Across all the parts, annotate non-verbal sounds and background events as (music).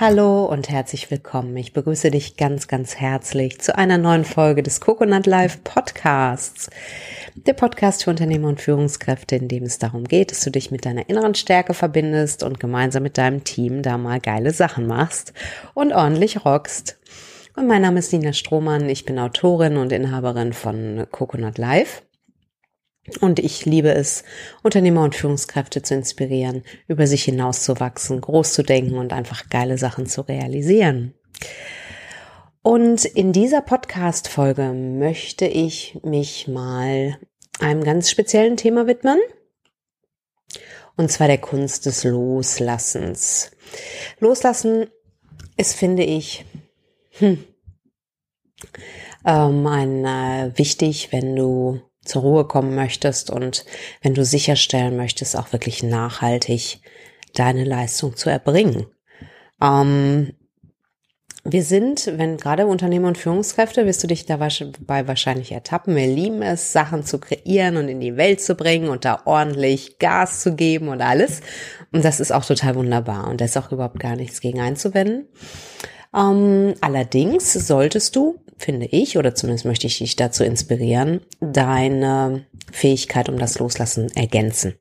Hallo und herzlich willkommen. Ich begrüße dich ganz, ganz herzlich zu einer neuen Folge des Coconut Live Podcasts. Der Podcast für Unternehmer und Führungskräfte, in dem es darum geht, dass du dich mit deiner inneren Stärke verbindest und gemeinsam mit deinem Team da mal geile Sachen machst und ordentlich rockst. Und mein Name ist Nina Strohmann. Ich bin Autorin und Inhaberin von Coconut Live. Und ich liebe es, Unternehmer und Führungskräfte zu inspirieren, über sich hinauszuwachsen, groß zu denken und einfach geile Sachen zu realisieren. Und in dieser Podcast-Folge möchte ich mich mal einem ganz speziellen Thema widmen. Und zwar der Kunst des Loslassens. Loslassen ist, finde ich, hm, ähm, ein, äh, wichtig, wenn du zur Ruhe kommen möchtest und wenn du sicherstellen möchtest, auch wirklich nachhaltig deine Leistung zu erbringen. Ähm, wir sind, wenn gerade Unternehmer und Führungskräfte, wirst du dich dabei wahrscheinlich ertappen. Wir lieben es, Sachen zu kreieren und in die Welt zu bringen und da ordentlich Gas zu geben und alles. Und das ist auch total wunderbar und da ist auch überhaupt gar nichts gegen einzuwenden. Ähm, allerdings solltest du finde ich, oder zumindest möchte ich dich dazu inspirieren, deine Fähigkeit um das Loslassen ergänzen.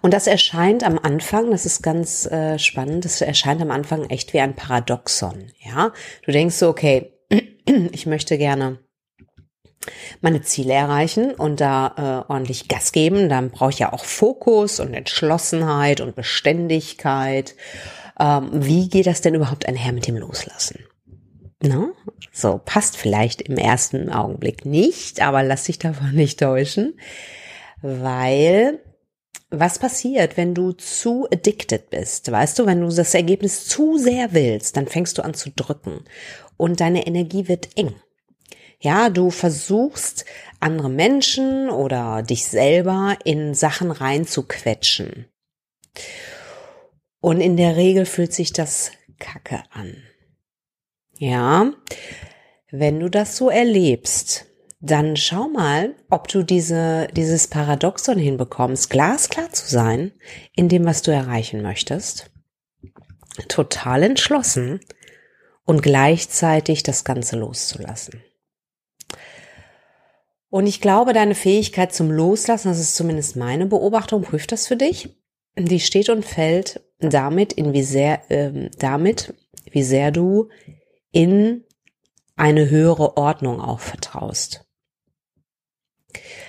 Und das erscheint am Anfang, das ist ganz äh, spannend, das erscheint am Anfang echt wie ein Paradoxon. Ja, du denkst so, okay, (clears throat) ich möchte gerne meine Ziele erreichen und da äh, ordentlich Gas geben. Dann brauche ich ja auch Fokus und Entschlossenheit und Beständigkeit. Ähm, wie geht das denn überhaupt einher mit dem Loslassen? Ne? So passt vielleicht im ersten Augenblick nicht, aber lass dich davon (laughs) nicht täuschen, weil was passiert, wenn du zu addicted bist? Weißt du, wenn du das Ergebnis zu sehr willst, dann fängst du an zu drücken und deine Energie wird eng. Ja, du versuchst andere Menschen oder dich selber in Sachen reinzuquetschen. Und in der Regel fühlt sich das kacke an. Ja, wenn du das so erlebst, dann schau mal, ob du diese, dieses Paradoxon hinbekommst, glasklar zu sein in dem, was du erreichen möchtest, total entschlossen und gleichzeitig das Ganze loszulassen. Und ich glaube, deine Fähigkeit zum Loslassen, das ist zumindest meine Beobachtung, prüft das für dich. Die steht und fällt damit, in wie sehr, äh, damit, wie sehr du in eine höhere Ordnung auch vertraust.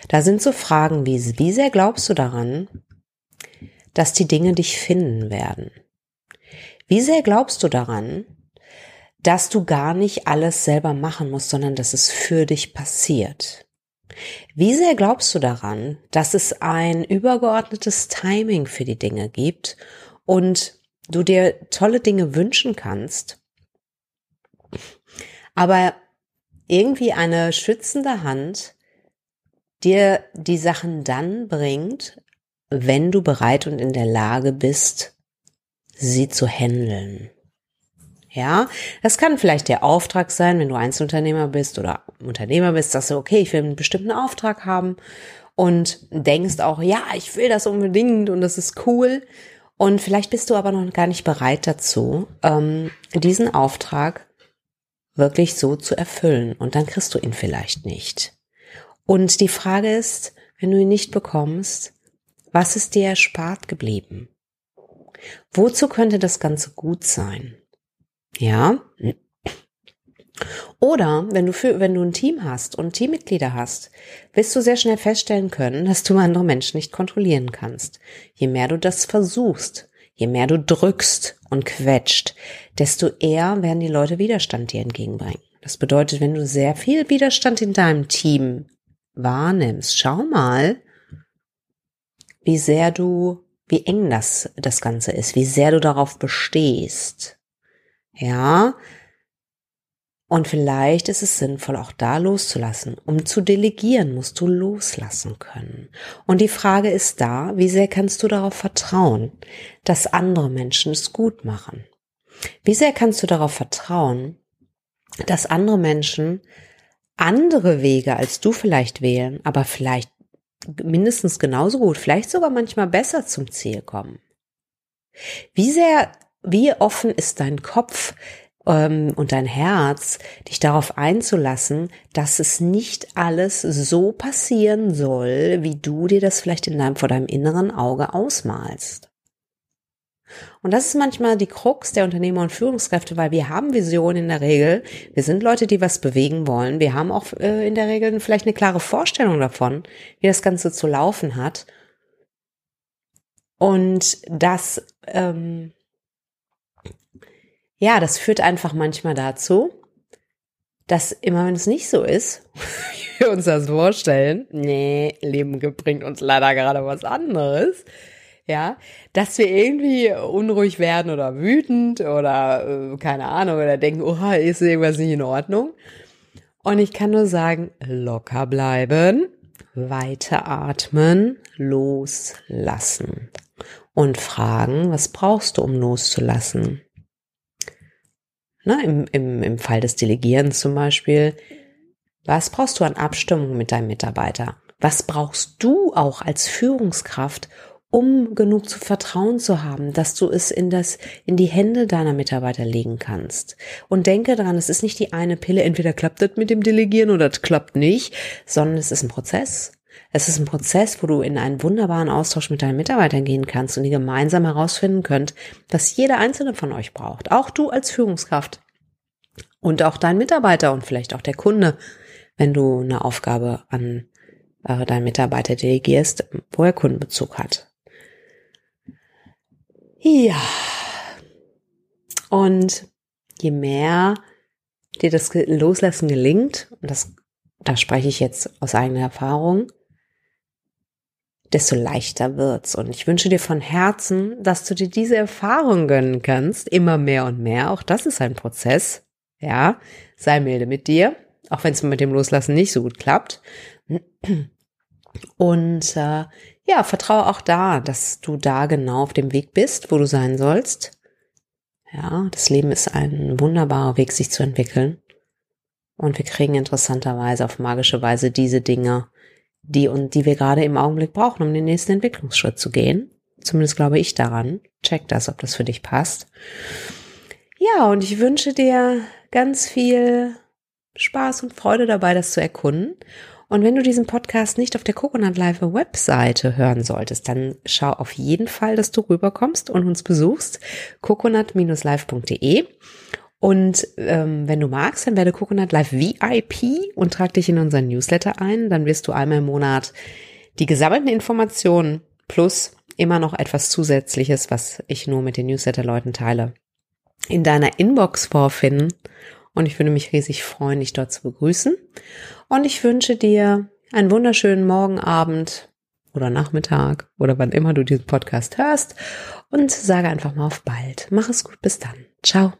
Da sind so Fragen wie, wie sehr glaubst du daran, dass die Dinge dich finden werden? Wie sehr glaubst du daran, dass du gar nicht alles selber machen musst, sondern dass es für dich passiert? Wie sehr glaubst du daran, dass es ein übergeordnetes Timing für die Dinge gibt und du dir tolle Dinge wünschen kannst aber irgendwie eine schützende Hand dir die Sachen dann bringt, wenn du bereit und in der Lage bist, sie zu handeln. Ja, das kann vielleicht der Auftrag sein, wenn du Einzelunternehmer bist oder Unternehmer bist, dass du, okay, ich will einen bestimmten Auftrag haben und denkst auch, ja, ich will das unbedingt und das ist cool. Und vielleicht bist du aber noch gar nicht bereit dazu, ähm, diesen Auftrag wirklich so zu erfüllen. Und dann kriegst du ihn vielleicht nicht. Und die Frage ist, wenn du ihn nicht bekommst, was ist dir erspart geblieben? Wozu könnte das Ganze gut sein? Ja? Oder wenn du für, wenn du ein Team hast und Teammitglieder hast, wirst du sehr schnell feststellen können, dass du andere Menschen nicht kontrollieren kannst. Je mehr du das versuchst, Je mehr du drückst und quetscht, desto eher werden die Leute Widerstand dir entgegenbringen. Das bedeutet, wenn du sehr viel Widerstand in deinem Team wahrnimmst, schau mal, wie sehr du, wie eng das, das Ganze ist, wie sehr du darauf bestehst. Ja, und vielleicht ist es sinnvoll, auch da loszulassen. Um zu delegieren, musst du loslassen können. Und die Frage ist da, wie sehr kannst du darauf vertrauen, dass andere Menschen es gut machen? Wie sehr kannst du darauf vertrauen, dass andere Menschen andere Wege als du vielleicht wählen, aber vielleicht mindestens genauso gut, vielleicht sogar manchmal besser zum Ziel kommen? Wie sehr wie offen ist dein Kopf ähm, und dein Herz, dich darauf einzulassen, dass es nicht alles so passieren soll, wie du dir das vielleicht in deinem, vor deinem inneren Auge ausmalst. Und das ist manchmal die Krux der Unternehmer und Führungskräfte, weil wir haben Visionen in der Regel. Wir sind Leute, die was bewegen wollen. Wir haben auch äh, in der Regel vielleicht eine klare Vorstellung davon, wie das Ganze zu laufen hat. Und das, ähm, ja, das führt einfach manchmal dazu, dass immer wenn es nicht so ist, (laughs) wir uns das vorstellen, nee, Leben bringt uns leider gerade was anderes, ja, dass wir irgendwie unruhig werden oder wütend oder äh, keine Ahnung oder denken, oh, ist irgendwas nicht in Ordnung. Und ich kann nur sagen, locker bleiben, weiter atmen, loslassen und fragen, was brauchst du, um loszulassen? Na, im, im, Im Fall des Delegierens zum Beispiel, was brauchst du an Abstimmung mit deinem Mitarbeiter? Was brauchst du auch als Führungskraft, um genug zu Vertrauen zu haben, dass du es in das, in die Hände deiner Mitarbeiter legen kannst. Und denke daran, es ist nicht die eine Pille, entweder klappt das mit dem Delegieren oder es klappt nicht, sondern es ist ein Prozess. Es ist ein Prozess, wo du in einen wunderbaren Austausch mit deinen Mitarbeitern gehen kannst und ihr gemeinsam herausfinden könnt, was jeder einzelne von euch braucht. Auch du als Führungskraft. Und auch dein Mitarbeiter und vielleicht auch der Kunde, wenn du eine Aufgabe an äh, deinen Mitarbeiter delegierst, wo er Kundenbezug hat. Ja. Und je mehr dir das Loslassen gelingt, und das, da spreche ich jetzt aus eigener Erfahrung, desto leichter wird's. Und ich wünsche dir von Herzen, dass du dir diese Erfahrung gönnen kannst, immer mehr und mehr. Auch das ist ein Prozess. Ja, sei milde mit dir, auch wenn es mit dem Loslassen nicht so gut klappt. Und äh, ja, vertraue auch da, dass du da genau auf dem Weg bist, wo du sein sollst. Ja, das Leben ist ein wunderbarer Weg, sich zu entwickeln. Und wir kriegen interessanterweise auf magische Weise diese Dinge, die und die wir gerade im Augenblick brauchen, um den nächsten Entwicklungsschritt zu gehen. Zumindest glaube ich daran. Check das, ob das für dich passt. Ja, und ich wünsche dir ganz viel Spaß und Freude dabei, das zu erkunden. Und wenn du diesen Podcast nicht auf der Coconut Live Webseite hören solltest, dann schau auf jeden Fall, dass du rüberkommst und uns besuchst. coconut-live.de und ähm, wenn du magst, dann werde Coconut Live VIP und trag dich in unseren Newsletter ein. Dann wirst du einmal im Monat die gesammelten Informationen plus immer noch etwas Zusätzliches, was ich nur mit den Newsletter-Leuten teile, in deiner Inbox vorfinden. Und ich würde mich riesig freuen, dich dort zu begrüßen. Und ich wünsche dir einen wunderschönen Morgen, Abend oder Nachmittag oder wann immer du diesen Podcast hörst und sage einfach mal auf bald. Mach es gut, bis dann. Ciao.